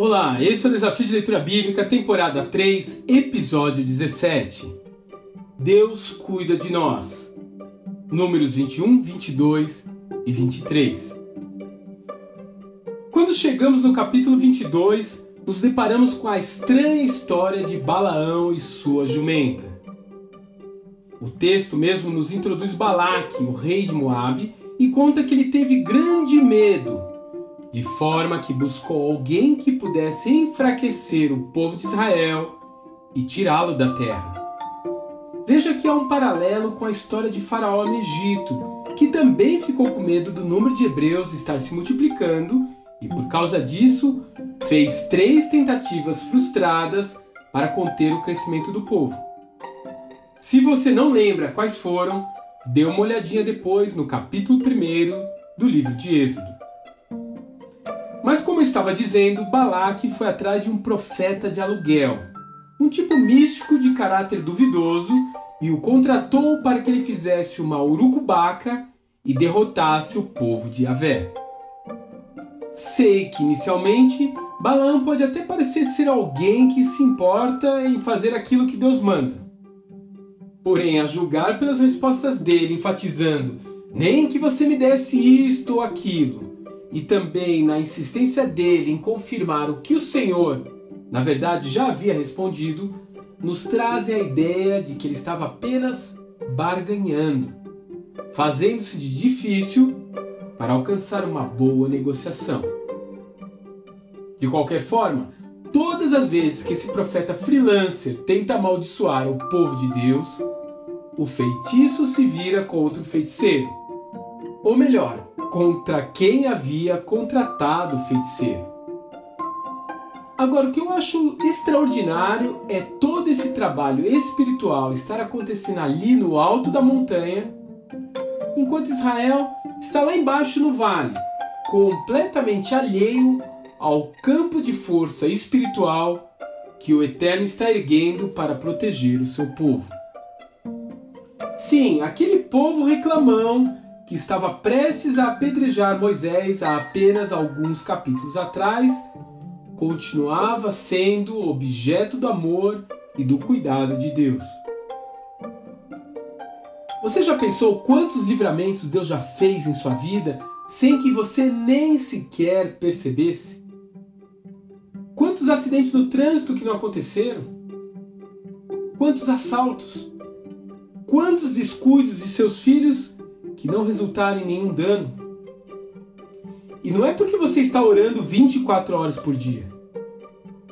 Olá, esse é o Desafio de Leitura Bíblica, temporada 3, episódio 17. Deus cuida de nós. Números 21, 22 e 23. Quando chegamos no capítulo 22, nos deparamos com a estranha história de Balaão e sua jumenta. O texto mesmo nos introduz Balaque, o rei de Moabe, e conta que ele teve grande medo de forma que buscou alguém que pudesse enfraquecer o povo de Israel e tirá-lo da terra. Veja que há um paralelo com a história de Faraó no Egito, que também ficou com medo do número de hebreus estar se multiplicando e, por causa disso, fez três tentativas frustradas para conter o crescimento do povo. Se você não lembra quais foram, dê uma olhadinha depois no capítulo 1 do livro de Êxodo. Mas como eu estava dizendo, Balaque foi atrás de um profeta de aluguel, um tipo místico de caráter duvidoso, e o contratou para que ele fizesse uma urucubaca e derrotasse o povo de Yahvé. Sei que inicialmente Balaam pode até parecer ser alguém que se importa em fazer aquilo que Deus manda. Porém, a julgar pelas respostas dele, enfatizando nem que você me desse isto ou aquilo, e também na insistência dele em confirmar o que o Senhor, na verdade, já havia respondido, nos trazem a ideia de que ele estava apenas barganhando, fazendo-se de difícil para alcançar uma boa negociação. De qualquer forma, todas as vezes que esse profeta freelancer tenta amaldiçoar o povo de Deus, o feitiço se vira contra o feiticeiro. Ou melhor, contra quem havia contratado o feiticeiro. Agora, o que eu acho extraordinário é todo esse trabalho espiritual estar acontecendo ali no alto da montanha, enquanto Israel está lá embaixo no vale, completamente alheio ao campo de força espiritual que o Eterno está erguendo para proteger o seu povo. Sim, aquele povo reclamão que estava prestes a apedrejar Moisés há apenas alguns capítulos atrás, continuava sendo objeto do amor e do cuidado de Deus. Você já pensou quantos livramentos Deus já fez em sua vida sem que você nem sequer percebesse? Quantos acidentes no trânsito que não aconteceram? Quantos assaltos? Quantos descuidos de seus filhos que não resultaram em nenhum dano. E não é porque você está orando 24 horas por dia.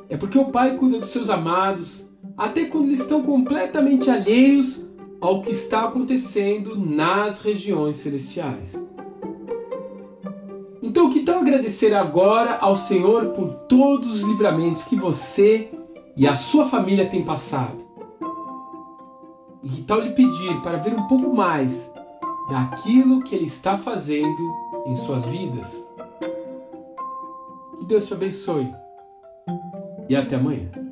É porque o Pai cuida dos seus amados, até quando eles estão completamente alheios ao que está acontecendo nas regiões celestiais. Então, que tal agradecer agora ao Senhor por todos os livramentos que você e a sua família têm passado? E que tal lhe pedir para ver um pouco mais daquilo que Ele está fazendo em suas vidas. Que Deus te abençoe e até amanhã.